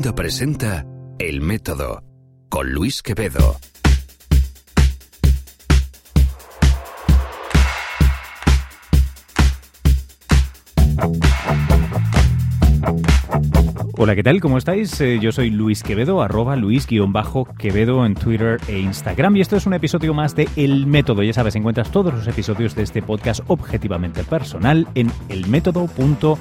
Presenta El Método con Luis Quevedo. Hola, ¿qué tal? ¿Cómo estáis? Eh, yo soy Luis Quevedo, arroba Luis-Quevedo en Twitter e Instagram. Y esto es un episodio más de El Método. Ya sabes, encuentras todos los episodios de este podcast objetivamente personal en elmétodo.fm.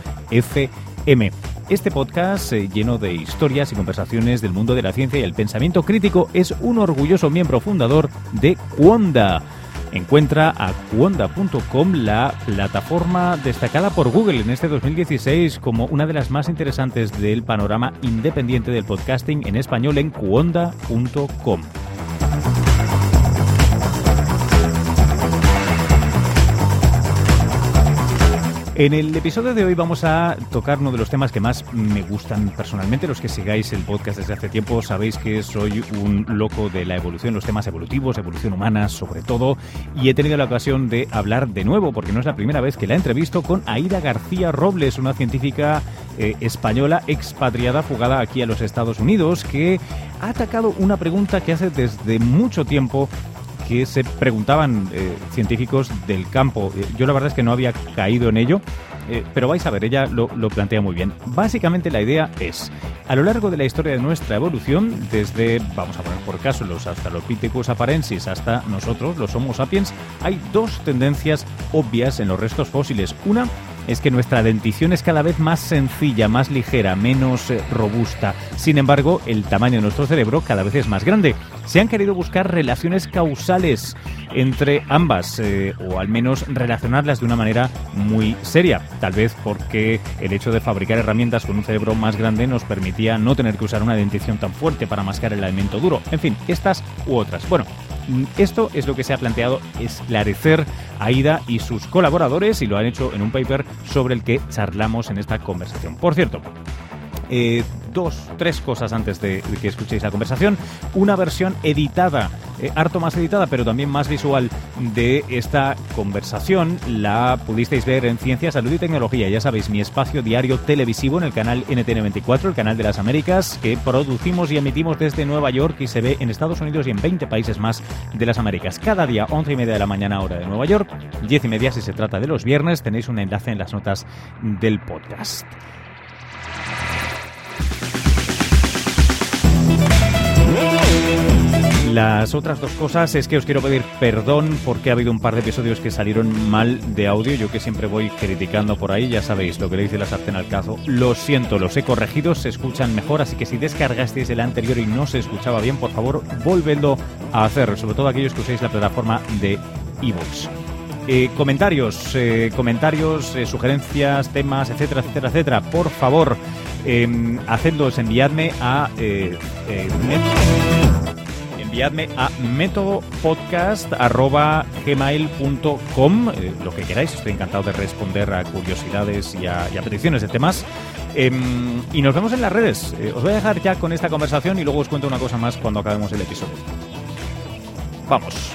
Este podcast, eh, lleno de historias y conversaciones del mundo de la ciencia y el pensamiento crítico, es un orgulloso miembro fundador de Cuonda Encuentra a Cuonda.com, la plataforma destacada por Google en este 2016 como una de las más interesantes del panorama independiente del podcasting en español en cuonda.com. En el episodio de hoy vamos a tocar uno de los temas que más me gustan personalmente. Los que sigáis el podcast desde hace tiempo sabéis que soy un loco de la evolución, los temas evolutivos, evolución humana sobre todo. Y he tenido la ocasión de hablar de nuevo, porque no es la primera vez que la entrevisto, con Aida García Robles, una científica eh, española expatriada fugada aquí a los Estados Unidos, que ha atacado una pregunta que hace desde mucho tiempo que se preguntaban eh, científicos del campo. Eh, yo la verdad es que no había caído en ello, eh, pero vais a ver, ella lo, plantea muy bien. Básicamente la idea es, a lo largo de la historia de nuestra evolución, desde, vamos a poner por caso, los Australopithecus aparensis hasta nosotros, los Homo sapiens, hay dos tendencias obvias en los restos fósiles. Una es que nuestra dentición es cada vez más sencilla, más ligera, menos eh, robusta. Sin embargo, el tamaño de nuestro cerebro cada vez es más grande. Se han querido buscar relaciones causales entre ambas, eh, o al menos relacionarlas de una manera muy seria. Tal vez porque el hecho de fabricar herramientas con un cerebro más grande nos permitía no tener que usar una dentición tan fuerte para mascar el alimento duro. En fin, estas u otras. Bueno, esto es lo que se ha planteado esclarecer Aida y sus colaboradores y lo han hecho en un paper sobre el que charlamos en esta conversación. Por cierto, eh, dos, tres cosas antes de, que escuchéis la conversación. Una versión editada, eh, harto más editada, pero también más visual de esta conversación la pudisteis ver en Ciencia, Salud y Tecnología. Ya sabéis, mi espacio diario televisivo en el canal NTN24, el canal de las Américas, que producimos y emitimos desde Nueva York y se ve en Estados Unidos y en 20 países más de las Américas. Cada día, 11 y media de la mañana, hora de Nueva York, 10 y media si se trata de los viernes. Tenéis un enlace en las notas del podcast. Las otras dos cosas es que os quiero pedir perdón porque ha habido un par de episodios que salieron mal de audio. Yo que siempre voy criticando por ahí, ya sabéis lo que le dice la sartén al cazo. Lo siento, los he corregido, se escuchan mejor, así que si descargasteis el anterior y no se escuchaba bien, por favor, volvedlo a hacer, sobre todo aquellos que uséis la plataforma de ebooks. Eh, comentarios, eh, comentarios, eh, sugerencias, temas, etcétera, etcétera, etcétera. Por favor, eh, hacedlos, enviadme a eh, enviadme a métodopodcast.gmail.com eh, lo que queráis, estoy encantado de responder a curiosidades y a, y a peticiones de temas. Eh, y nos vemos en las redes. Eh, os voy a dejar ya con esta conversación y luego os cuento una cosa más cuando acabemos el episodio. Vamos.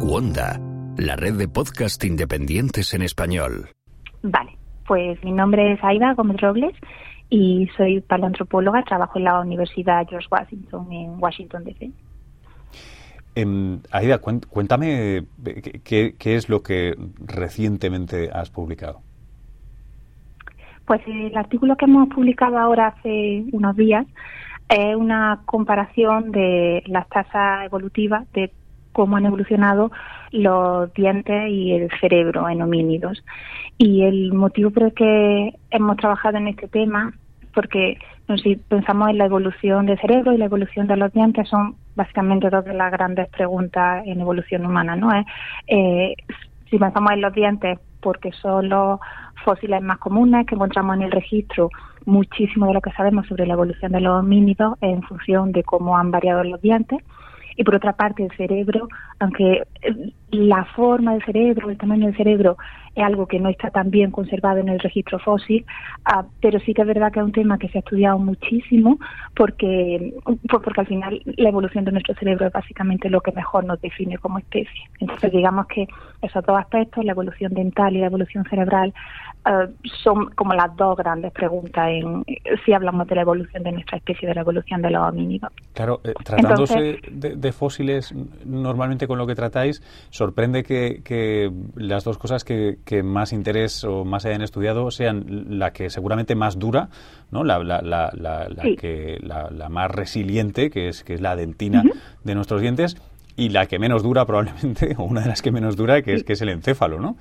Cuonda, la red de podcast independientes en español. Vale, pues mi nombre es Aida Gómez Robles y soy paleoantropóloga, trabajo en la Universidad George Washington en Washington, D.C. Eh, Aida, cuéntame qué, qué es lo que recientemente has publicado. Pues el artículo que hemos publicado ahora hace unos días es una comparación de las tasas evolutivas de cómo han evolucionado los dientes y el cerebro en homínidos. Y el motivo por el que hemos trabajado en este tema, porque si pensamos en la evolución del cerebro y la evolución de los dientes, son básicamente dos de las grandes preguntas en evolución humana, ¿no? Es, eh, si pensamos en los dientes, porque son los fósiles más comunes que encontramos en el registro, muchísimo de lo que sabemos sobre la evolución de los homínidos en función de cómo han variado los dientes y por otra parte el cerebro, aunque la forma del cerebro, el tamaño del cerebro es algo que no está tan bien conservado en el registro fósil, uh, pero sí que es verdad que es un tema que se ha estudiado muchísimo porque, porque al final la evolución de nuestro cerebro es básicamente lo que mejor nos define como especie. Entonces digamos que esos dos aspectos, la evolución dental y la evolución cerebral, eh, son como las dos grandes preguntas en, si hablamos de la evolución de nuestra especie, de la evolución de los homínidos. Claro, eh, tratándose de, fósiles, normalmente con lo que tratáis, sorprende que, las dos cosas que, más interés o más hayan estudiado sean la que seguramente más dura, ¿no? la, la, la, la, que, la, más resiliente, que es, que es la dentina de nuestros dientes, y la que menos dura probablemente, o una de las que menos dura, que es, que es el encéfalo, ¿no?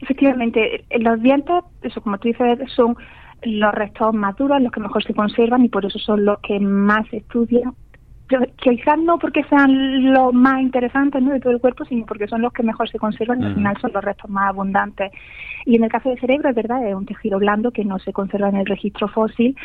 Efectivamente, los dientes, eso como tú dices, son los restos más duros, los que mejor se conservan y por eso son los que más se estudian. Quizás no porque sean los más interesantes ¿no? de todo el cuerpo, sino porque son los que mejor se conservan y al final son los restos más abundantes. Y en el caso del cerebro, es verdad, es un tejido blando que no se conserva en el registro fósil,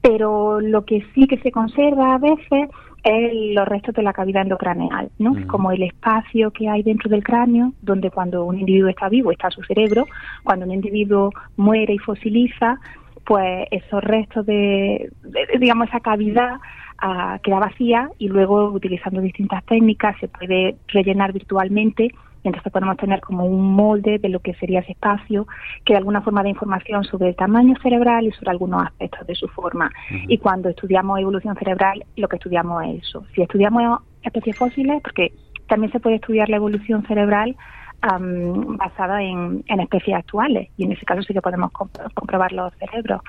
pero lo que sí que se conserva a veces es los restos de la cavidad endocraneal, ¿no? Como el espacio que hay dentro del cráneo, donde cuando un individuo está vivo está su cerebro, cuando un individuo muere y fosiliza, pues esos restos de, digamos, esa cavidad ah, queda vacía y luego utilizando distintas técnicas se puede rellenar virtualmente y entonces podemos tener como un molde de lo que sería ese espacio, que de alguna forma de información sobre el tamaño cerebral y sobre algunos aspectos de su forma. Y cuando estudiamos evolución cerebral, lo que estudiamos es eso. Si estudiamos especies fósiles, porque también se puede estudiar la evolución cerebral basada en, especies actuales, y en ese caso sí que podemos comprobar los cerebros.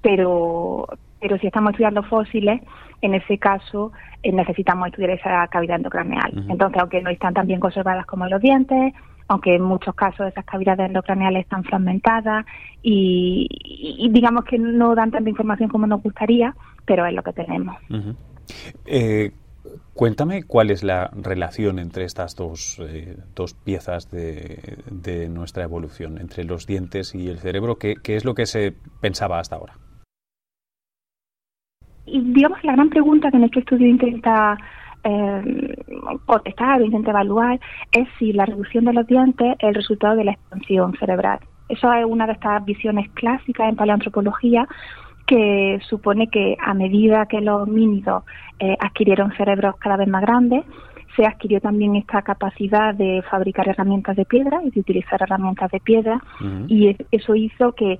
Pero, pero si estamos estudiando fósiles, en ese caso eh, necesitamos estudiar esa cavidad endocraneal. Entonces, aunque no están tan bien conservadas como los dientes, aunque en muchos casos esas cavidades endocraneales están fragmentadas y, digamos que no dan tanta información como nos gustaría, pero es lo que tenemos. Eh, cuéntame cuál es la relación entre estas dos, eh, dos piezas de, de, nuestra evolución, entre los dientes y el cerebro. ¿Qué, ¿Qué es lo que se pensaba hasta ahora? Y digamos, la gran pregunta que nuestro estudio intenta eh, contestar o intenta evaluar es si la reducción de los dientes es el resultado de la expansión cerebral. Eso es una de estas visiones clásicas en paleoantropología que supone que a medida que los homínidos eh, adquirieron cerebros cada vez más grandes, se adquirió también esta capacidad de fabricar herramientas de piedra y de utilizar herramientas de piedra y eso hizo que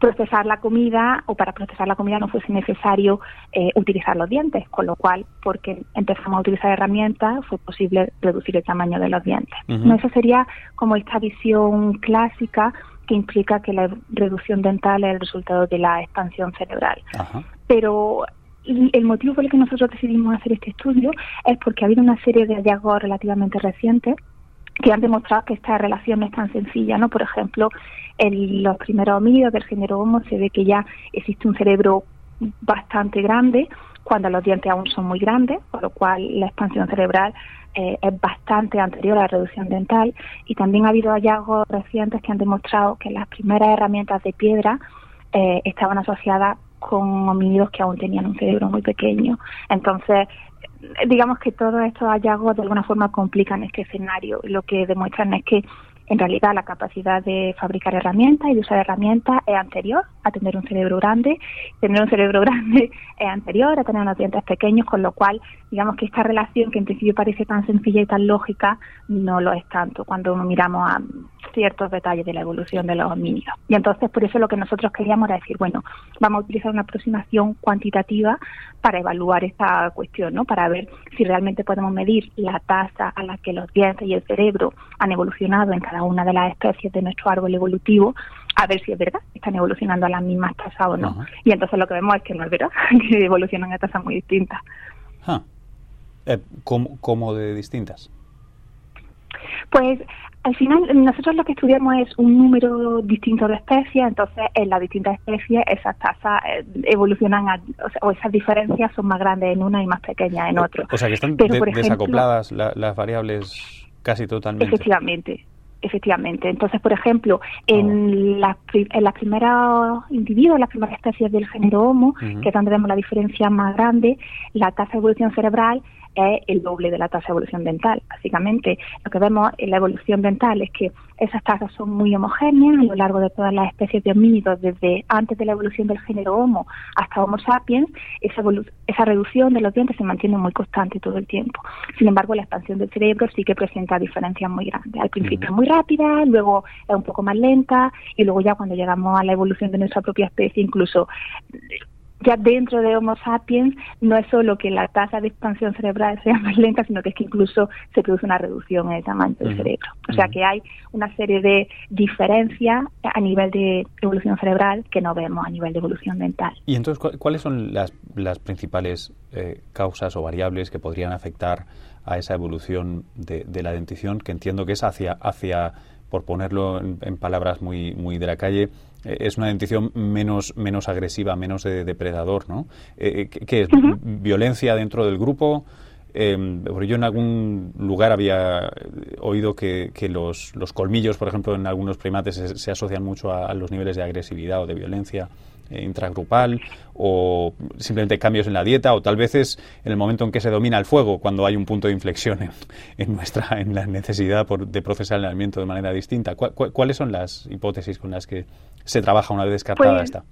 procesar la comida o para procesar la comida no fuese necesario eh, utilizar los dientes, con lo cual, porque empezamos a utilizar herramientas, fue posible reducir el tamaño de los dientes. no, esa sería como esta visión clásica que implica que la reducción dental es el resultado de la expansión cerebral. Pero el motivo por el que nosotros decidimos hacer este estudio es porque ha habido una serie de hallazgos relativamente recientes que han demostrado que esta relación no es tan sencilla, ¿no? Por ejemplo, en los primeros homínidos del género Homo se ve que ya existe un cerebro bastante grande cuando los dientes aún son muy grandes, por lo cual la expansión cerebral eh, es bastante anterior a la reducción dental y también ha habido hallazgos recientes que han demostrado que las primeras herramientas de piedra eh, estaban asociadas con homínidos que aún tenían un cerebro muy pequeño. Entonces, digamos que todos estos hallazgos de alguna forma complican este escenario. Lo que demuestran es que en realidad la capacidad de fabricar herramientas y de usar herramientas es anterior a tener un cerebro grande. Tener un cerebro grande es anterior a tener unos dientes pequeños, con lo cual digamos que esta relación que en principio parece tan sencilla y tan lógica no lo es tanto cuando miramos a ciertos detalles de la evolución de los homínidos. Y entonces por eso lo que nosotros queríamos era decir, bueno, vamos a utilizar una aproximación cuantitativa para evaluar esta cuestión, ¿no? Para ver si realmente podemos medir la tasa a la que los dientes y el cerebro han evolucionado en cada una de las especies de nuestro árbol evolutivo, a ver si es verdad, están evolucionando a las mismas tasas o no. Y entonces lo que vemos es que no es verdad, que evolucionan a tasas muy distintas. Eh, ¿cómo, de distintas? Pues al final nosotros lo que estudiamos es un número distinto de especies, entonces en las distintas especies esas tasas eh, evolucionan o, esas diferencias son más grandes en una y más pequeñas en otra. O sea que están desacopladas las variables casi totalmente. Efectivamente. Efectivamente. Entonces, por ejemplo, en, las, en las primeras individuos, las primeras especies del género Homo, que es donde vemos la diferencia más grande, la tasa de evolución cerebral es el doble de la tasa de evolución dental. Básicamente, lo que vemos en la evolución dental es que esas tasas son muy homogéneas a lo largo de todas las especies de homínidos, desde antes de la evolución del género Homo hasta Homo sapiens, esa, esa reducción de los dientes se mantiene muy constante todo el tiempo. Sin embargo, la expansión del cerebro sí que presenta diferencias muy grandes. Al principio es muy rápida, luego es un poco más lenta y luego ya cuando llegamos a la evolución de nuestra propia especie, incluso ya dentro de Homo sapiens no es solo que la tasa de expansión cerebral sea más lenta, sino que es que incluso se produce una reducción en el tamaño del cerebro. O sea que hay una serie de diferencias a nivel de evolución cerebral que no vemos a nivel de evolución dental. ¿Y entonces cuáles son las, las principales eh, causas o variables que podrían afectar a esa evolución de, de la dentición, que entiendo que es hacia, hacia por ponerlo en, palabras muy, muy de la calle, eh, es una dentición menos, menos agresiva, menos de depredador, ¿no? Eh, eh, ¿Qué es? ¿Violencia dentro del grupo? Eh, yo en algún lugar había oído que, que los, los, colmillos, por ejemplo, en algunos primates se, asocian mucho a, los niveles de agresividad o de violencia intragrupal o simplemente cambios en la dieta o tal vez es en el momento en que se domina el fuego cuando hay un punto de inflexión en, nuestra en la necesidad de procesar el alimento de manera distinta. ¿Cuáles son las hipótesis con las que se trabaja una vez descartada pues, esta?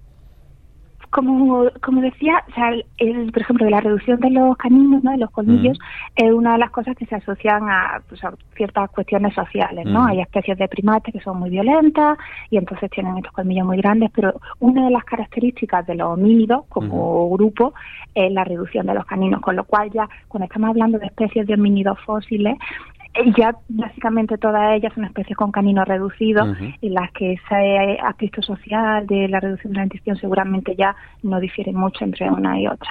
Como, como decía, o sea, el, por ejemplo, de la reducción de los caninos, ¿no? de los colmillos, es una de las cosas que se asocian a, pues, ciertas cuestiones sociales. ¿no? Hay especies de primates que son muy violentas y entonces tienen estos colmillos muy grandes, pero una de las características de los homínidos como grupo es la reducción de los caninos, con lo cual ya cuando estamos hablando de especies de homínidos fósiles, ya básicamente todas ellas son especies con canino reducido y las que ese aspecto social de la reducción de la dentición seguramente ya no difieren mucho entre una y otra.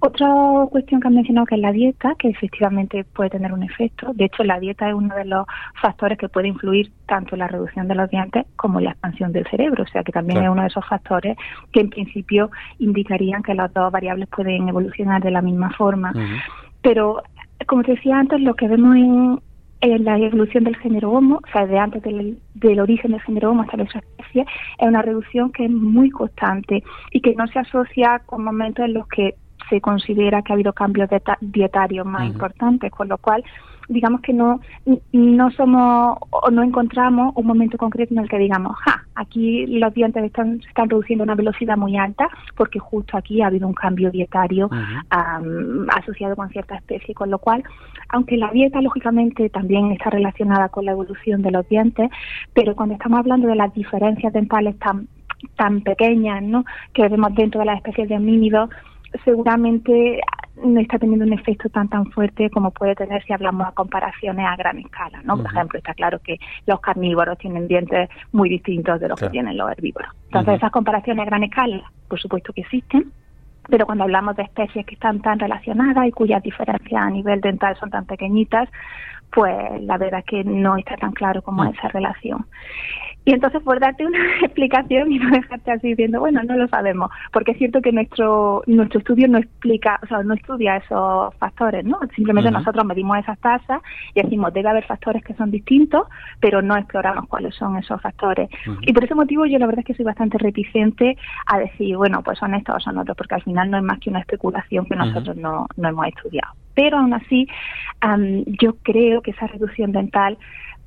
Otra cuestión que han mencionado que es la dieta, que efectivamente puede tener un efecto. De hecho, la dieta es uno de los factores que puede influir tanto en la reducción de los dientes como en la expansión del cerebro. O sea que también es uno de esos factores que en principio indicarían que las dos variables pueden evolucionar de la misma forma. Pero como te decía antes, lo que vemos en, en la evolución del género Homo, o sea, de antes del, del origen del género Homo hasta nuestra especie, es una reducción que es muy constante y que no se asocia con momentos en los que se considera que ha habido cambios dietarios más importantes, con lo cual digamos que no, no somos o no encontramos un momento concreto en el que digamos, ja, aquí los dientes están, se están reduciendo a una velocidad muy alta porque justo aquí ha habido un cambio dietario asociado con cierta especie, con lo cual, aunque la dieta lógicamente también está relacionada con la evolución de los dientes, pero cuando estamos hablando de las diferencias dentales tan tan pequeñas ¿no? que vemos dentro de las especies de homínidos, seguramente no está teniendo un efecto tan tan fuerte como puede tener si hablamos de comparaciones a gran escala, ¿no? Por ejemplo, está claro que los carnívoros tienen dientes muy distintos de los que tienen los herbívoros. Entonces, esas comparaciones a gran escala, por supuesto que existen, pero cuando hablamos de especies que están tan relacionadas y cuyas diferencias a nivel dental son tan pequeñitas, pues la verdad es que no está tan claro cómo es esa relación. Y entonces, por darte una explicación y no dejarte así diciendo, bueno, no lo sabemos, porque es cierto que nuestro nuestro estudio no explica, o sea, no estudia esos factores, ¿no? Simplemente nosotros medimos esas tasas y decimos, debe haber factores que son distintos, pero no exploramos cuáles son esos factores. Y por ese motivo yo la verdad es que soy bastante reticente a decir, bueno, pues son estos o son otros, porque al final no es más que una especulación que nosotros no, no hemos estudiado. Pero aún así, yo creo que esa reducción dental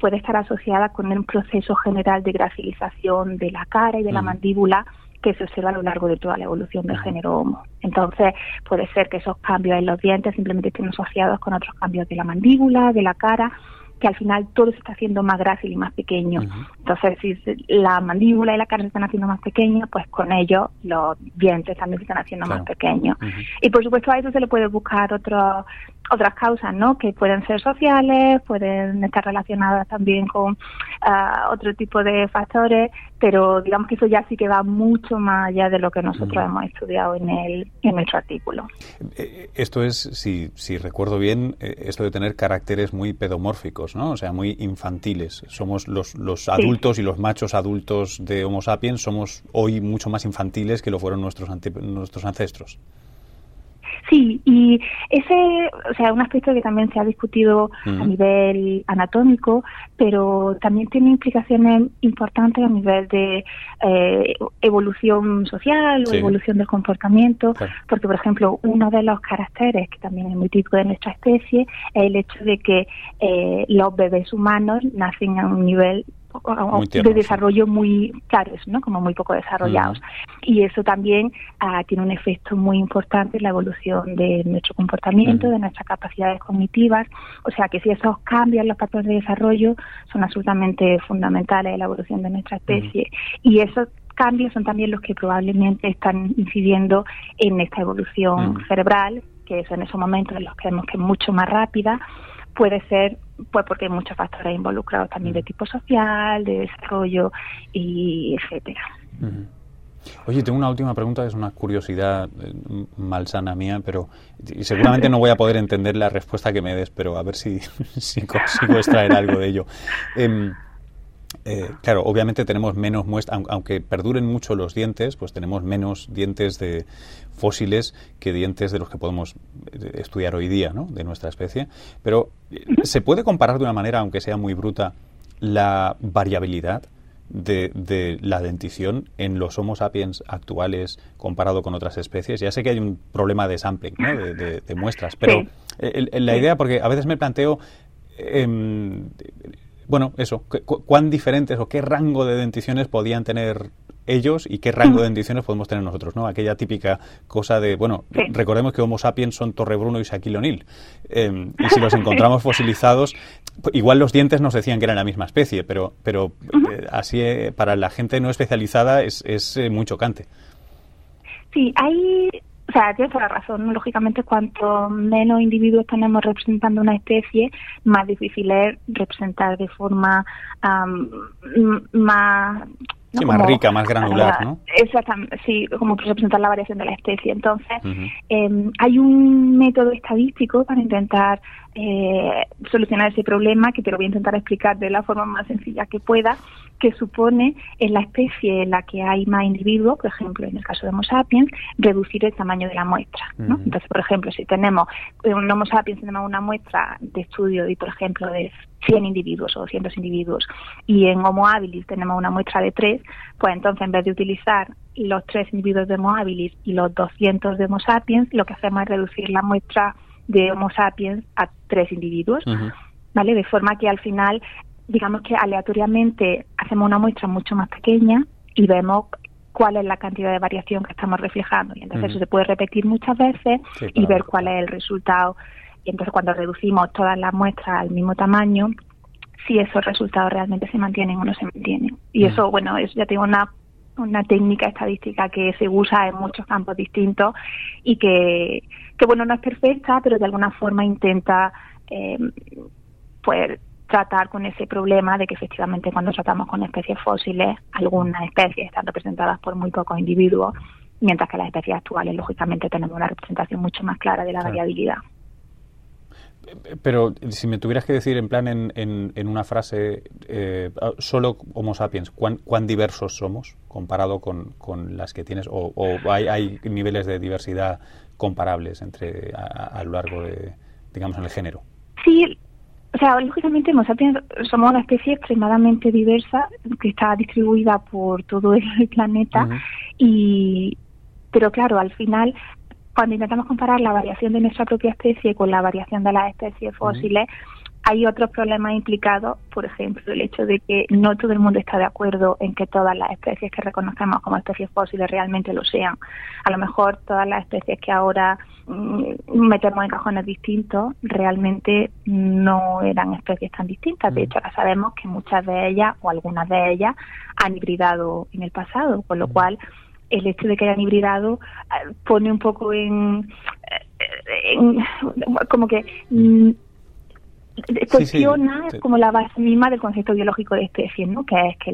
puede estar asociada con un proceso general de grafilización de la cara y de la mandíbula que se observa a lo largo de toda la evolución del género Homo. Entonces, puede ser que esos cambios en los dientes simplemente estén asociados con otros cambios de la mandíbula, de la cara, que al final todo se está haciendo más grácil y más pequeño. Entonces, si la mandíbula y la cara se están haciendo más pequeños, pues con ello los dientes también se están haciendo más pequeños. Y por supuesto a eso se le puede buscar otro, otras causas, ¿no? Que pueden ser sociales, pueden estar relacionadas también con ah, otro tipo de factores, pero digamos que eso ya sí que va mucho más allá de lo que nosotros hemos estudiado en el en nuestro artículo. Eh, eh, esto es, si, si recuerdo bien, eh, esto de tener caracteres muy pedomórficos, ¿no? O sea, muy infantiles. Somos los, los adultos y los machos adultos de Homo sapiens somos hoy mucho más infantiles que lo fueron nuestros nuestros ancestros. Sí, y ese, o sea, un aspecto que también se ha discutido a nivel anatómico, pero también tiene implicaciones importantes a nivel de eh, evolución social o evolución del comportamiento, porque, por ejemplo, uno de los caracteres que también es muy típico de nuestra especie es el hecho de que eh, los bebés humanos nacen a un nivel de desarrollo muy claros, ¿no? como muy poco desarrollados. Y eso también ah, tiene un efecto muy importante en la evolución de nuestro comportamiento, de nuestras capacidades cognitivas. O sea que si esos cambios en los patrones de desarrollo son absolutamente fundamentales en la evolución de nuestra especie. Y esos cambios son también los que probablemente están incidiendo en esta evolución cerebral, que es en esos momentos en los que vemos que es mucho más rápida puede ser pues porque hay muchos factores involucrados también de tipo social, de desarrollo y etcétera. Oye, tengo una última pregunta es una curiosidad eh, malsana mía, pero seguramente no voy a poder entender la respuesta que me des, pero a ver si, si consigo extraer algo de ello. Em, eh, claro, obviamente tenemos menos muestras, aunque perduren mucho los dientes, pues tenemos menos dientes de fósiles que dientes de los que podemos eh, estudiar hoy día, ¿no? De nuestra especie. Pero eh, se puede comparar de una manera, aunque sea muy bruta, la variabilidad de, la dentición en los Homo sapiens actuales comparado con otras especies. Ya sé que hay un problema de sampling, ¿no? de, muestras, pero la idea, porque a veces me planteo em, bueno, eso, cuán diferentes o qué rango de denticiones podían tener ellos y qué rango de denticiones podemos tener nosotros, ¿no? Aquella típica cosa de, bueno, recordemos que Homo sapiens son Torrebruno y Shaquille O'Neal. Em, y si los encontramos fosilizados, igual los dientes nos decían que eran la misma especie, pero, pero eh, así eh, para la gente no especializada es, es eh, muy chocante. Sí, hay o sea, tienes toda la razón. Lógicamente, cuanto menos individuos tenemos representando una especie, más difícil es representar de forma más Sí, más rica, más granular, ¿no? Exactamente, sí, como representar la variación de la especie. Entonces, em, hay un método estadístico para intentar eh, solucionar ese problema, que te lo voy a intentar explicar de la forma más sencilla que pueda, que supone en la especie en la que hay más individuos, por ejemplo, en el caso de Homo sapiens, reducir el tamaño de la muestra. ¿no? Entonces, por ejemplo, si tenemos un Homo sapiens, tenemos una muestra de estudio y, por ejemplo, de 100 individuos o 200 individuos y en Homo habilis tenemos una muestra de 3, pues entonces en vez de utilizar los 3 individuos de Homo habilis y los 200 de Homo sapiens, lo que hacemos es reducir la muestra de Homo sapiens a 3 individuos, ¿vale? De forma que al final, digamos que aleatoriamente hacemos una muestra mucho más pequeña y vemos cuál es la cantidad de variación que estamos reflejando. Y entonces eso se puede repetir muchas veces y ver cuál es el resultado y entonces cuando reducimos todas las muestras al mismo tamaño, si esos resultados realmente se mantienen o no se mantienen. Y eso, bueno, es, ya tengo una, una técnica estadística que se usa en muchos campos distintos y que, que bueno, no es perfecta, pero de alguna forma intenta eh, pues tratar con ese problema de que efectivamente cuando tratamos con especies fósiles, algunas especies están representadas por muy pocos individuos, mientras que las especies actuales, lógicamente, tenemos una representación mucho más clara de la variabilidad. Pero si me tuvieras que decir en plan en, en, una frase, eh, solo Homo sapiens, ¿cuán, ¿cuán, diversos somos comparado con, con las que tienes? ¿O, hay, hay, niveles de diversidad comparables entre a, lo largo de, digamos, en el género? Sí, o sea, lógicamente Homo sapiens somos una especie extremadamente diversa que está distribuida por todo el planeta y pero claro, al final cuando intentamos comparar la variación de nuestra propia especie con la variación de las especies fósiles, hay otros problemas implicados, por ejemplo, el hecho de que no todo el mundo está de acuerdo en que todas las especies que reconocemos como especies fósiles realmente lo sean. A lo mejor todas las especies que ahora mm, metemos en cajones distintos realmente no eran especies tan distintas. De hecho, ahora sabemos que muchas de ellas o algunas de ellas han hibridado en el pasado, con lo cual el hecho de que hayan hibridado eh, pone un poco en, eh, como que mm, cuestiona como la base misma del concepto biológico de especies, ¿no? Que es que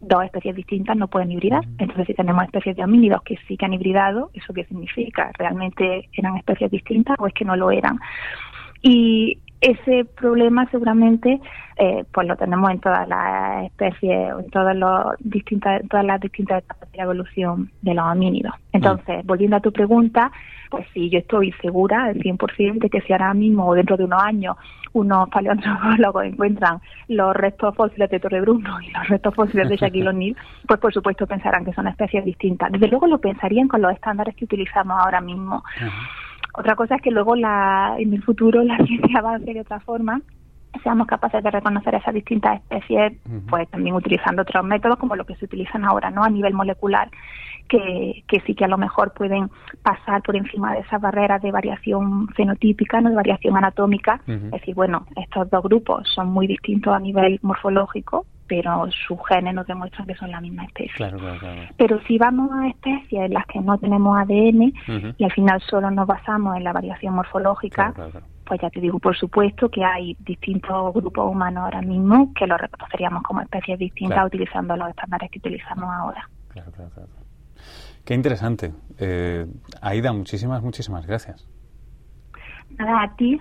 dos especies distintas no pueden hibridar. Entonces, si tenemos especies de homínidos que sí que han hibridado, ¿eso qué significa? ¿Realmente eran especies distintas o es que no lo eran? Y ese problema seguramente eh, pues lo tenemos en todas las especies, en todas, los distintas, todas las distintas etapas de la evolución de los homínidos. Entonces, mm. volviendo a tu pregunta, pues sí, yo estoy segura al 100% de que si ahora mismo o dentro de unos años unos paleontólogos encuentran los restos fósiles de Torre Bruno y los restos fósiles de Shaquille O'Neal, pues por supuesto pensarán que son especies distintas. Desde luego lo pensarían con los estándares que utilizamos ahora mismo. Otra cosa es que luego la, en el futuro la ciencia avance de otra forma seamos capaces de reconocer esas distintas especies, pues también utilizando otros métodos como los que se utilizan ahora, ¿no? A nivel molecular, que, que sí que a lo mejor pueden pasar por encima de esas barreras de variación fenotípica, no de variación anatómica. Es decir, bueno, estos dos grupos son muy distintos a nivel morfológico, pero sus genes nos demuestran que son la misma especie. Pero si vamos a especies en las que no tenemos ADN y al final solo nos basamos en la variación morfológica, pues ya te digo, por supuesto que hay distintos grupos humanos ahora mismo que los reconoceríamos como especies distintas utilizando los estándares que utilizamos ahora. Claro, claro, claro. Qué interesante. Eh, Aida, muchísimas, muchísimas gracias. Nada, a ti.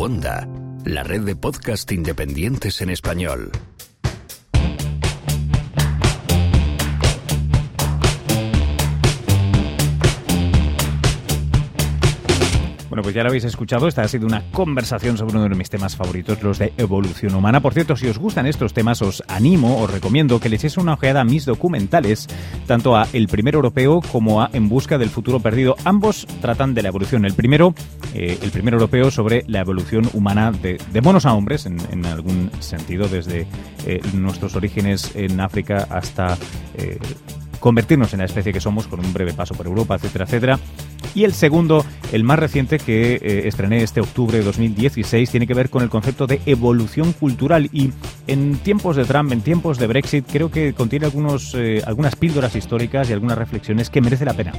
Wanda, la red de podcast independientes en español. Pues ya lo habéis escuchado, esta ha sido una conversación sobre uno de mis temas favoritos, los de evolución humana. Por cierto, si os gustan estos temas, os animo, os recomiendo que le echéis una ojeada a mis documentales, tanto a El Primer Europeo como a En Busca del Futuro Perdido. Ambos tratan de la evolución. El primero, eh, el primer europeo sobre la evolución humana de, monos a hombres, en, algún sentido, desde eh, nuestros orígenes en África hasta... Eh, convertirnos en la especie que somos con un breve paso por Europa, etcétera, etcétera. Y el segundo, el más reciente que eh, estrené este octubre de 2016, tiene que ver con el concepto de evolución cultural y en tiempos de Trump, en tiempos de Brexit, creo que contiene algunos, eh, algunas píldoras históricas y algunas reflexiones que merece la pena.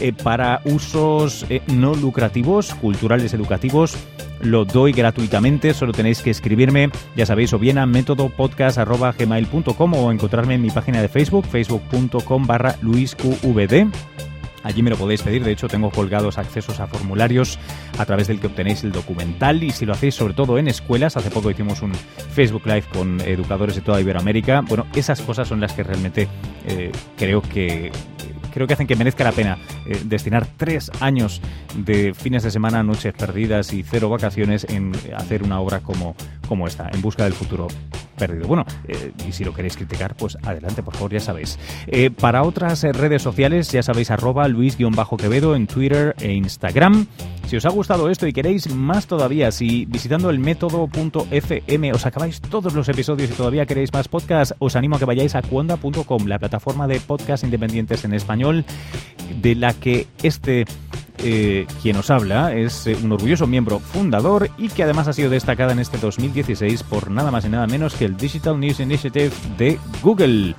Eh, para usos no lucrativos, culturales, educativos, lo doy gratuitamente, solo tenéis que escribirme, ya sabéis, o bien a métodopodcast.gmail.com o encontrarme en mi página de Facebook, facebook.com barra luisqvd. Allí me lo podéis pedir, de hecho tengo colgados accesos a formularios a través del que obtenéis el documental. Y si lo hacéis sobre todo en escuelas, hace poco hicimos un Facebook Live con educadores de toda Iberoamérica, bueno, esas cosas son las que realmente eh, creo que creo que hacen que merezca la pena eh, destinar tres años de fines de semana, noches perdidas y cero vacaciones en hacer una obra como, como esta, en busca del futuro perdido. Bueno, eh, y si lo queréis criticar, pues adelante, por favor, ya sabéis. Eh, para otras redes sociales, ya sabéis, arroba luis-quevedo en Twitter e Instagram. Si os ha gustado esto y queréis más todavía, si visitando el método.fm os acabáis todos los episodios y todavía queréis más podcast, os animo a que vayáis a cuonda.com, la plataforma de podcast independientes en español, de la que este eh, quien os habla es eh, un orgulloso miembro fundador y que además ha sido destacada en este 2016 por nada más y nada menos que el Digital News Initiative de Google.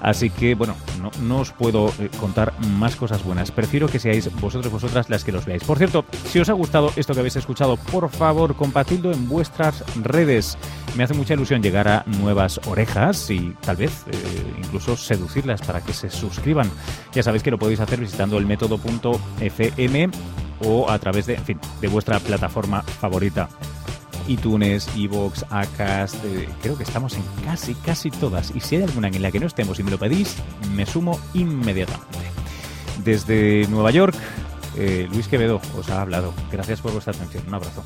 Así que, bueno, no, os puedo eh, contar más cosas buenas. Prefiero que seáis vosotros, vosotras las que los veáis. Por cierto, si os ha gustado esto que habéis escuchado, por favor, compartidlo en vuestras redes. Me hace mucha ilusión llegar a nuevas orejas y tal vez incluso seducirlas para que se suscriban. Ya sabéis que lo podéis hacer visitando el método.fm o a través de, en fin, de vuestra plataforma favorita iTunes, Evox, Acast, creo que estamos en casi, casi todas. Y si hay alguna en la que no estemos y me lo pedís, me sumo inmediatamente. Desde Nueva York, eh, Luis Quevedo os ha hablado. Gracias por vuestra atención. Un abrazo.